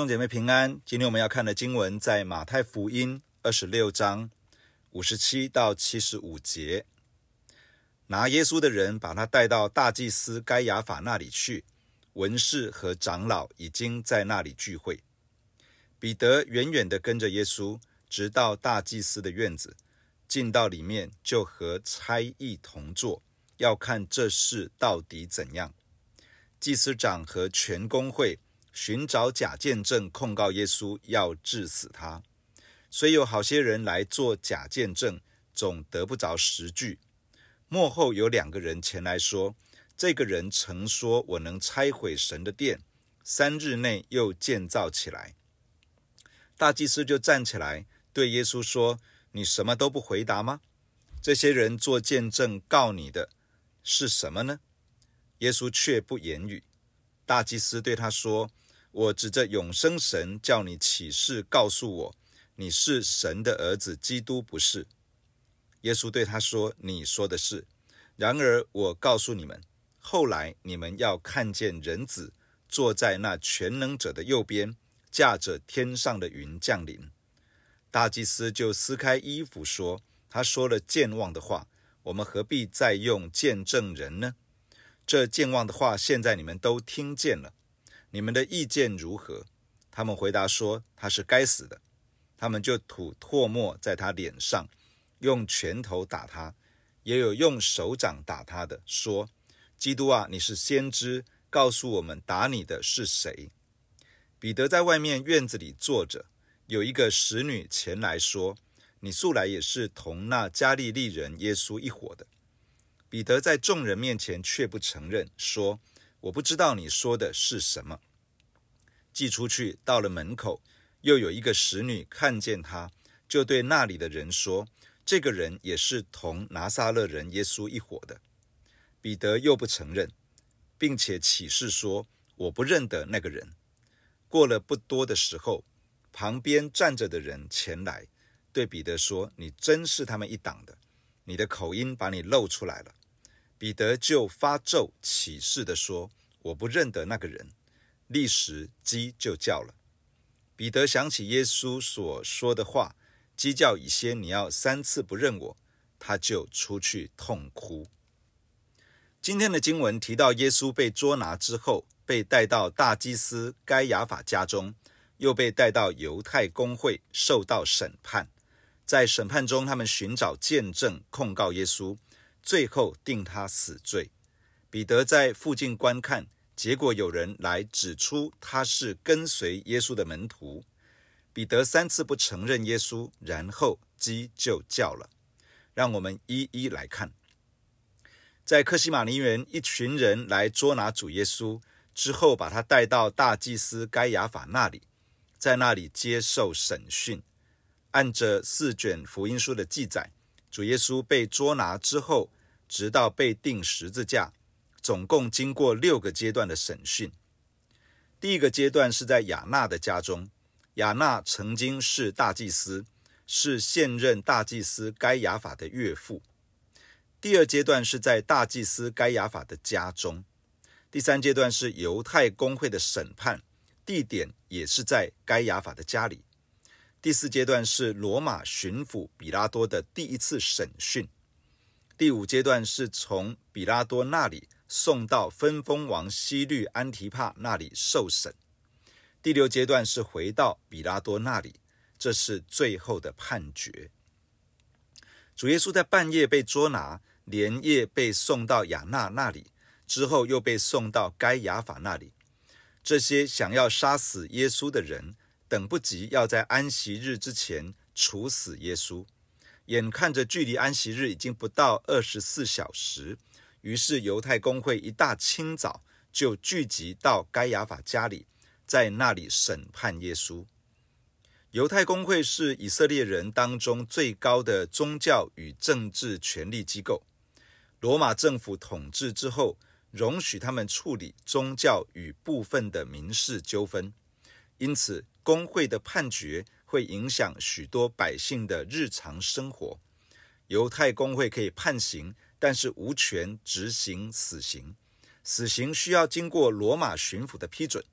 弟兄姐妹平安，今天我们要看的经文在马太福音二十六章五十七到七十五节。拿耶稣的人把他带到大祭司该亚法那里去，文士和长老已经在那里聚会。彼得远远地跟着耶稣，直到大祭司的院子，进到里面就和差役同坐，要看这事到底怎样。祭司长和全公会。寻找假见证控告耶稣，要治死他。虽有好些人来做假见证，总得不着实据。幕后有两个人前来说：“这个人曾说我能拆毁神的殿，三日内又建造起来。”大祭司就站起来对耶稣说：“你什么都不回答吗？这些人做见证告你的是什么呢？”耶稣却不言语。大祭司对他说。我指着永生神叫你起誓告诉我，你是神的儿子，基督不是？耶稣对他说：“你说的是。然而我告诉你们，后来你们要看见人子坐在那全能者的右边，驾着天上的云降临。”大祭司就撕开衣服说：“他说了健忘的话，我们何必再用见证人呢？这健忘的话，现在你们都听见了。”你们的意见如何？他们回答说：“他是该死的。”他们就吐唾沫在他脸上，用拳头打他，也有用手掌打他的，说：“基督啊，你是先知，告诉我们打你的是谁？”彼得在外面院子里坐着，有一个使女前来说：“你素来也是同那加利利人耶稣一伙的。”彼得在众人面前却不承认，说。我不知道你说的是什么。寄出去，到了门口，又有一个使女看见他，就对那里的人说：“这个人也是同拿撒勒人耶稣一伙的。”彼得又不承认，并且起誓说：“我不认得那个人。”过了不多的时候，旁边站着的人前来，对彼得说：“你真是他们一党的，你的口音把你露出来了。”彼得就发咒起誓地说：“我不认得那个人。”立时鸡就叫了。彼得想起耶稣所说的话：“鸡叫以先，你要三次不认我。”他就出去痛哭。今天的经文提到，耶稣被捉拿之后，被带到大祭司该亚法家中，又被带到犹太公会受到审判。在审判中，他们寻找见证控告耶稣。最后定他死罪。彼得在附近观看，结果有人来指出他是跟随耶稣的门徒。彼得三次不承认耶稣，然后鸡就叫了。让我们一一来看。在克西马尼园，一群人来捉拿主耶稣，之后把他带到大祭司该亚法那里，在那里接受审讯。按着四卷福音书的记载。主耶稣被捉拿之后，直到被钉十字架，总共经过六个阶段的审讯。第一个阶段是在亚纳的家中，亚纳曾经是大祭司，是现任大祭司该亚法的岳父。第二阶段是在大祭司该亚法的家中。第三阶段是犹太公会的审判，地点也是在该亚法的家里。第四阶段是罗马巡抚比拉多的第一次审讯，第五阶段是从比拉多那里送到分封王西律安提帕那里受审，第六阶段是回到比拉多那里，这是最后的判决。主耶稣在半夜被捉拿，连夜被送到亚纳那里，之后又被送到该亚法那里。这些想要杀死耶稣的人，等不及要在安息日之前处死耶稣，眼看着距离安息日已经不到二十四小时，于是犹太公会一大清早就聚集到该亚法家里，在那里审判耶稣。犹太公会是以色列人当中最高的宗教与政治权力机构，罗马政府统治之后，容许他们处理宗教与部分的民事纠纷，因此，工会的判决会影响许多百姓的日常生活。犹太工会可以判刑，但是无权执行死刑。死刑需要经过罗马巡抚的批准，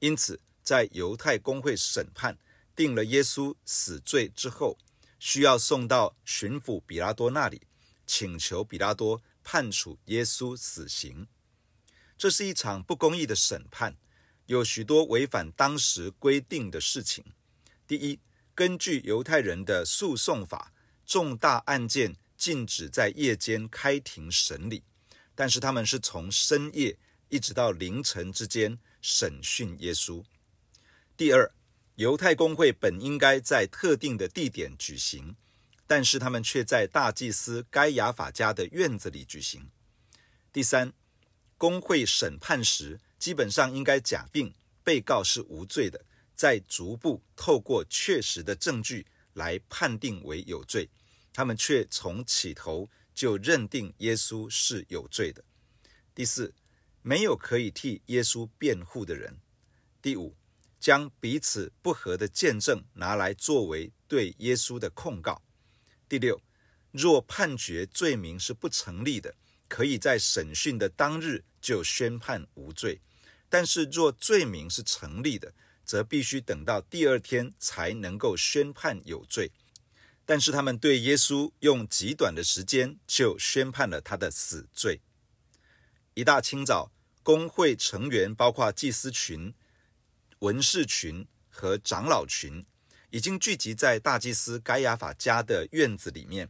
因此在犹太工会审判，定了耶稣死罪之后，需要送到巡抚比拉多那里，请求比拉多判处耶稣死刑。这是一场不公义的审判，有许多违反当时规定的事情。第一，根据犹太人的诉讼法，重大案件禁止在夜间开庭审理，但是他们是从深夜一直到凌晨之间审讯耶稣。第二，犹太公会本应该在特定的地点举行，但是他们却在大祭司该亚法家的院子里举行。第三，公会审判时，基本上应该假定被告是无罪的。再逐步透过确实的证据来判定为有罪，他们却从起头就认定耶稣是有罪的。第四，没有可以替耶稣辩护的人。第五，将彼此不和的见证拿来作为对耶稣的控告。第六，若判决罪名是不成立的，可以在审讯的当日就宣判无罪；但是若罪名是成立的，则必须等到第二天才能够宣判有罪，但是他们对耶稣用极短的时间就宣判了他的死罪。一大清早，公会成员包括祭司群、文士群和长老群，已经聚集在大祭司该亚法家的院子里面。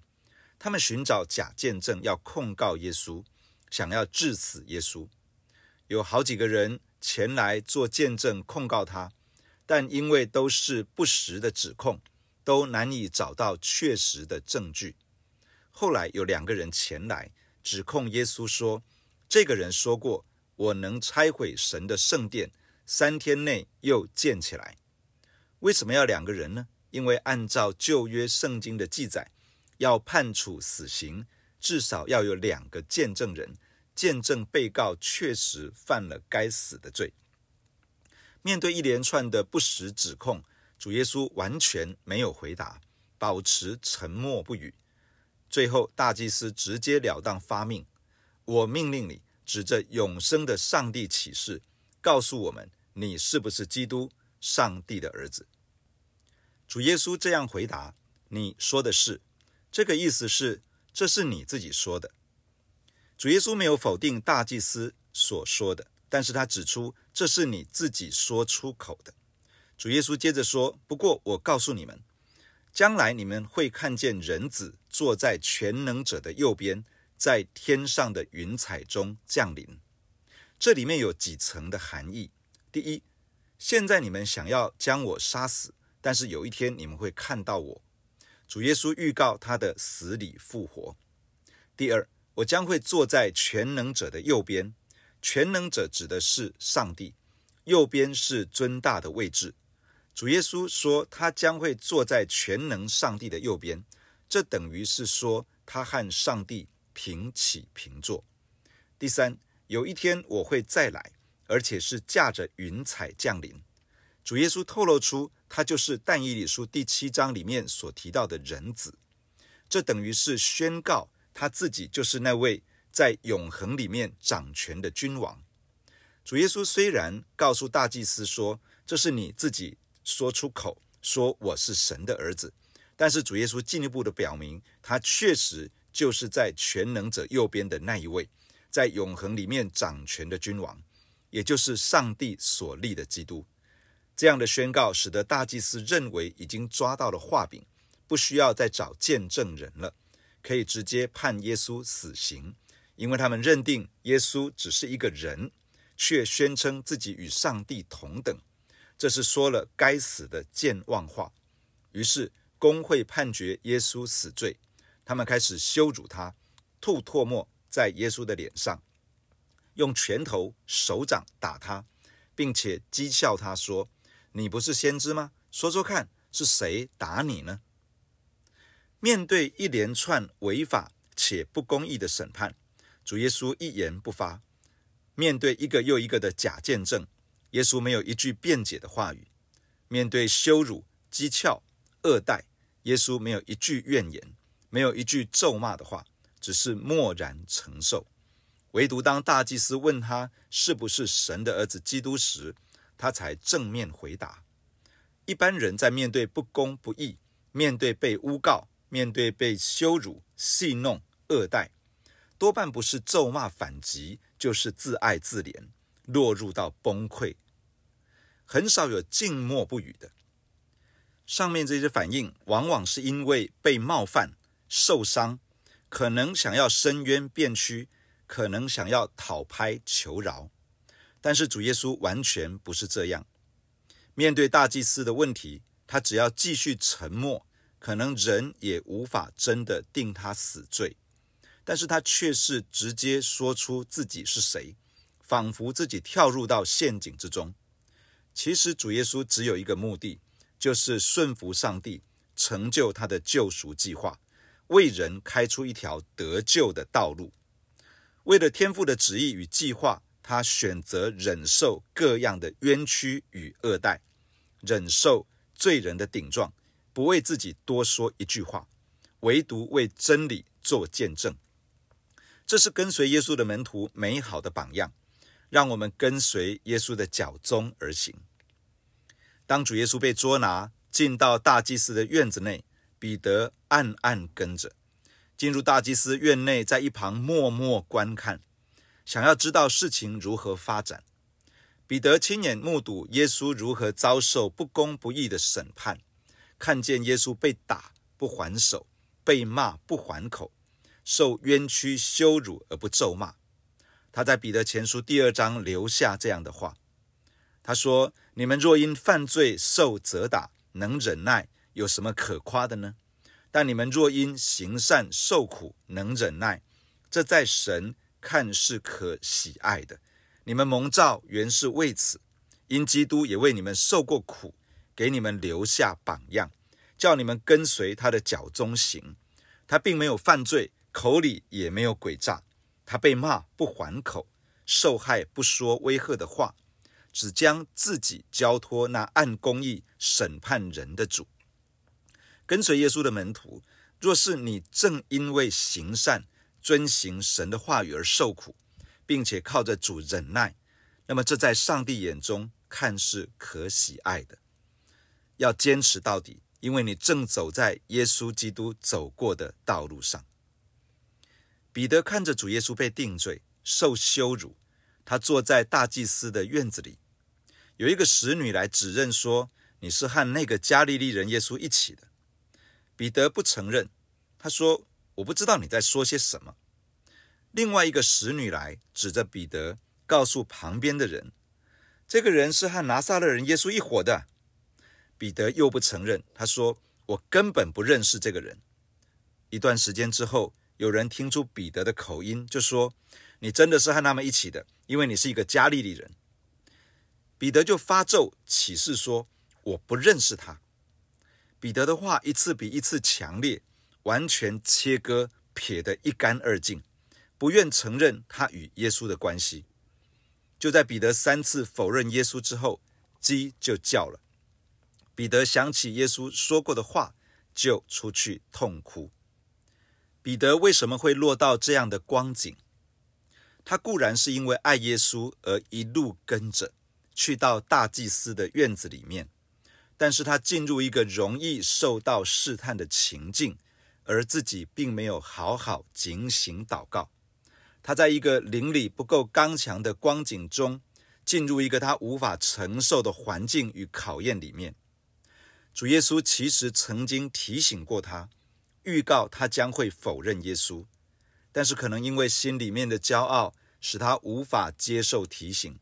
他们寻找假见证，要控告耶稣，想要治死耶稣。有好几个人前来做见证，控告他。但因为都是不实的指控，都难以找到确实的证据。后来有两个人前来指控耶稣说：“这个人说过，我能拆毁神的圣殿，三天内又建起来。”为什么要两个人呢？因为按照旧约圣经的记载，要判处死刑，至少要有两个见证人，见证被告确实犯了该死的罪。面对一连串的不实指控，主耶稣完全没有回答，保持沉默不语。最后，大祭司直截了当发命：“我命令你，指着永生的上帝起誓，告诉我们，你是不是基督，上帝的儿子？”主耶稣这样回答：“你说的是。”这个意思是，这是你自己说的。主耶稣没有否定大祭司所说的。但是他指出，这是你自己说出口的。主耶稣接着说：“不过我告诉你们，将来你们会看见人子坐在全能者的右边，在天上的云彩中降临。”这里面有几层的含义。第一，现在你们想要将我杀死，但是有一天你们会看到我。主耶稣预告他的死里复活。第二，我将会坐在全能者的右边。全能者指的是上帝，右边是尊大的位置。主耶稣说他将会坐在全能上帝的右边，这等于是说他和上帝平起平坐。第三，有一天我会再来，而且是驾着云彩降临。主耶稣透露出他就是但以理书第七章里面所提到的人子，这等于是宣告他自己就是那位。在永恒里面掌权的君王，主耶稣虽然告诉大祭司说，这是你自己说出口，说我是神的儿子，但是主耶稣进一步的表明，他确实就是在全能者右边的那一位，在永恒里面掌权的君王，也就是上帝所立的基督。这样的宣告使得大祭司认为已经抓到了画柄，不需要再找见证人了，可以直接判耶稣死刑。因为他们认定耶稣只是一个人，却宣称自己与上帝同等，这是说了该死的健忘话。于是公会判决耶稣死罪，他们开始羞辱他，吐唾沫在耶稣的脸上，用拳头、手掌打他，并且讥笑他说：“你不是先知吗？说说看，是谁打你呢？”面对一连串违法且不公义的审判。主耶稣一言不发，面对一个又一个的假见证，耶稣没有一句辩解的话语；面对羞辱、讥诮、恶待，耶稣没有一句怨言，没有一句咒骂的话，只是默然承受。唯独当大祭司问他是不是神的儿子基督时，他才正面回答。一般人在面对不公不义、面对被诬告、面对被羞辱、戏弄、恶待，多半不是咒骂反击，就是自爱自怜，落入到崩溃，很少有静默不语的。上面这些反应，往往是因为被冒犯、受伤，可能想要伸冤辩屈，可能想要讨拍求饶。但是主耶稣完全不是这样。面对大祭司的问题，他只要继续沉默，可能人也无法真的定他死罪。但是他却是直接说出自己是谁，仿佛自己跳入到陷阱之中。其实主耶稣只有一个目的，就是顺服上帝，成就他的救赎计划，为人开出一条得救的道路。为了天父的旨意与计划，他选择忍受各样的冤屈与恶待，忍受罪人的顶撞，不为自己多说一句话，唯独为真理做见证。这是跟随耶稣的门徒美好的榜样，让我们跟随耶稣的脚踪而行。当主耶稣被捉拿，进到大祭司的院子内，彼得暗暗跟着。进入大祭司院内，在一旁默默观看，想要知道事情如何发展。彼得亲眼目睹耶稣如何遭受不公不义的审判，看见耶稣被打不还手，被骂不还口。受冤屈羞辱而不咒骂，他在彼得前书第二章留下这样的话。他说：“你们若因犯罪受责打，能忍耐，有什么可夸的呢？但你们若因行善受苦，能忍耐，这在神看是可喜爱的。你们蒙召原是为此，因基督也为你们受过苦，给你们留下榜样，叫你们跟随他的脚踪行。他并没有犯罪。”口里也没有诡诈，他被骂不还口，受害不说威吓的话，只将自己交托那按公义审判人的主。跟随耶稣的门徒，若是你正因为行善、遵行神的话语而受苦，并且靠着主忍耐，那么这在上帝眼中看是可喜爱的。要坚持到底，因为你正走在耶稣基督走过的道路上。彼得看着主耶稣被定罪、受羞辱，他坐在大祭司的院子里，有一个使女来指认说：“你是和那个加利利人耶稣一起的。”彼得不承认，他说：“我不知道你在说些什么。”另外一个使女来指着彼得，告诉旁边的人：“这个人是和拿撒勒人耶稣一伙的。”彼得又不承认，他说：“我根本不认识这个人。”一段时间之后，有人听出彼得的口音，就说：“你真的是和他们一起的，因为你是一个加利利人。”彼得就发咒起誓说：“我不认识他。”彼得的话一次比一次强烈，完全切割、撇得一干二净，不愿承认他与耶稣的关系。就在彼得三次否认耶稣之后，鸡就叫了。彼得想起耶稣说过的话，就出去痛哭。彼得为什么会落到这样的光景？他固然是因为爱耶稣而一路跟着，去到大祭司的院子里面，但是他进入一个容易受到试探的情境，而自己并没有好好警醒祷告。他在一个灵里不够刚强的光景中，进入一个他无法承受的环境与考验里面。主耶稣其实曾经提醒过他。预告他将会否认耶稣，但是可能因为心里面的骄傲，使他无法接受提醒，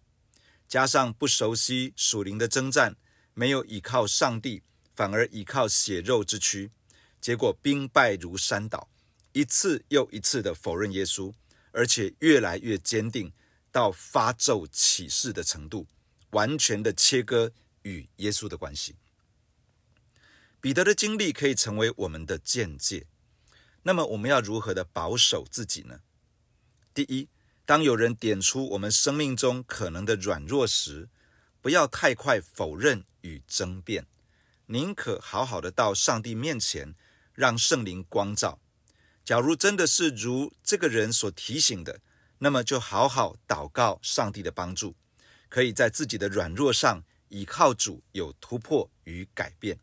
加上不熟悉属灵的征战，没有倚靠上帝，反而倚靠血肉之躯，结果兵败如山倒，一次又一次的否认耶稣，而且越来越坚定到发咒起誓的程度，完全的切割与耶稣的关系。彼得的经历可以成为我们的见解。那么，我们要如何的保守自己呢？第一，当有人点出我们生命中可能的软弱时，不要太快否认与争辩，宁可好好的到上帝面前，让圣灵光照。假如真的是如这个人所提醒的，那么就好好祷告上帝的帮助，可以在自己的软弱上倚靠主，有突破与改变。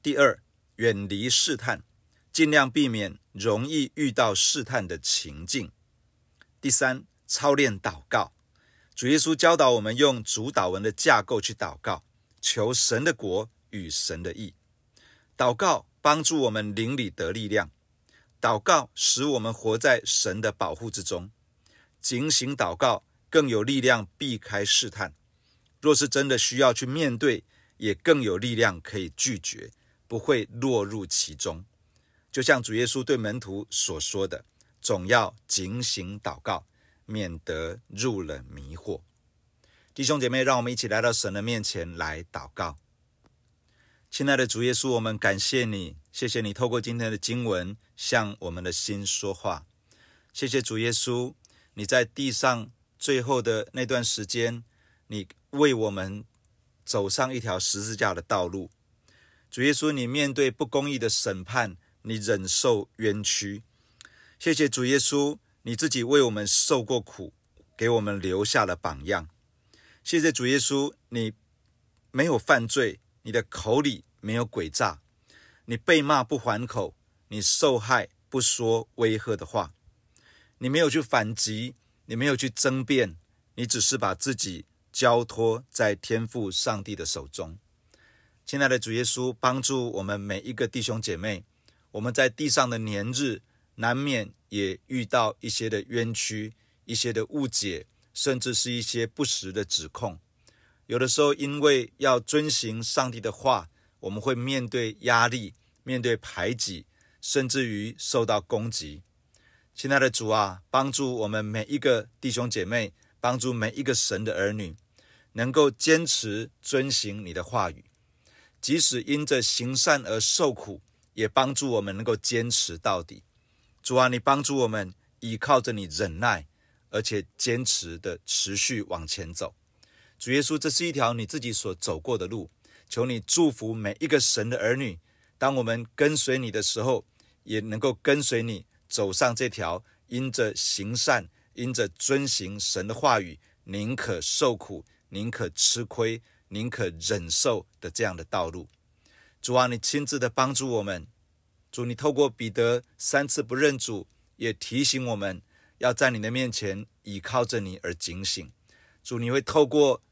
第二，远离试探，尽量避免容易遇到试探的情境。第三，操练祷告。主耶稣教导我们用主祷文的架构去祷告，求神的国与神的义。祷告帮助我们灵里得力量，祷告使我们活在神的保护之中。警醒祷告更有力量避开试探。若是真的需要去面对，也更有力量可以拒绝，不会落入其中。就像主耶稣对门徒所说的：“总要警醒祷告。”免得入了迷惑，弟兄姐妹，让我们一起来到神的面前来祷告。亲爱的主耶稣，我们感谢你，谢谢你透过今天的经文向我们的心说话。谢谢主耶稣，你在地上最后的那段时间，你为我们走上一条十字架的道路。主耶稣，你面对不公义的审判，你忍受冤屈。谢谢主耶稣。你自己为我们受过苦，给我们留下了榜样。谢谢主耶稣，你没有犯罪，你的口里没有诡诈，你被骂不还口，你受害不说威吓的话，你没有去反击，你没有去争辩，你只是把自己交托在天父上帝的手中。亲爱的主耶稣，帮助我们每一个弟兄姐妹，我们在地上的年日。难免也遇到一些的冤屈，一些的误解，甚至是一些不实的指控。有的时候，因为要遵行上帝的话，我们会面对压力，面对排挤，甚至于受到攻击。亲爱的主啊，帮助我们每一个弟兄姐妹，帮助每一个神的儿女，能够坚持遵行你的话语，即使因着行善而受苦，也帮助我们能够坚持到底。主啊，你帮助我们依靠着你忍耐，而且坚持的持续往前走。主耶稣，这是一条你自己所走过的路，求你祝福每一个神的儿女。当我们跟随你的时候，也能够跟随你走上这条因着行善、因着遵行神的话语，宁可受苦、宁可吃亏、宁可忍受的这样的道路。主啊，你亲自的帮助我们。主，你透过彼得三次不认主，也提醒我们要在你的面前倚靠着你而警醒。主，你会透过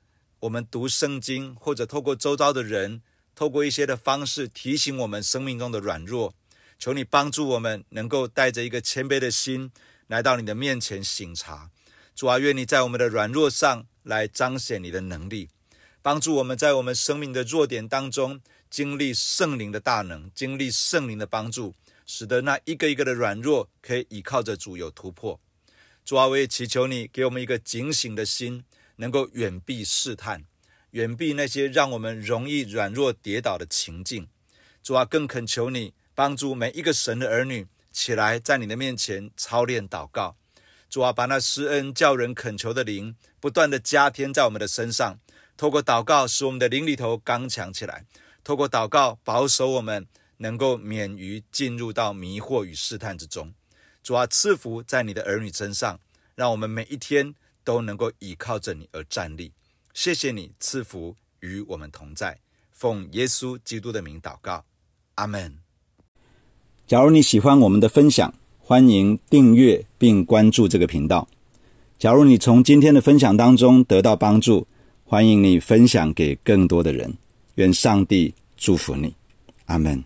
我们读圣经，或者透过周遭的人，透过一些的方式提醒我们生命中的软弱。求你帮助我们，能够带着一个谦卑的心来到你的面前省察。主啊，愿你在我们的软弱上来彰显你的能力，帮助我们在我们生命的弱点当中。经历圣灵的大能，经历圣灵的帮助，使得那一个一个的软弱可以依靠着主有突破。主啊，我也祈求你给我们一个警醒的心，能够远避试探，远避那些让我们容易软弱跌倒的情境。主啊，更恳求你帮助每一个神的儿女起来，在你的面前操练祷告。主啊，把那施恩叫人恳求的灵不断地加添在我们的身上，透过祷告使我们的灵里头刚强起来。透过祷告保守我们，能够免于进入到迷惑与试探之中。主啊，赐福在你的儿女身上，让我们每一天都能够倚靠着你而站立。谢谢你赐福与我们同在，奉耶稣基督的名祷告，阿门。假如你喜欢我们的分享，欢迎订阅并关注这个频道。假如你从今天的分享当中得到帮助，欢迎你分享给更多的人。愿上帝祝福你，阿门。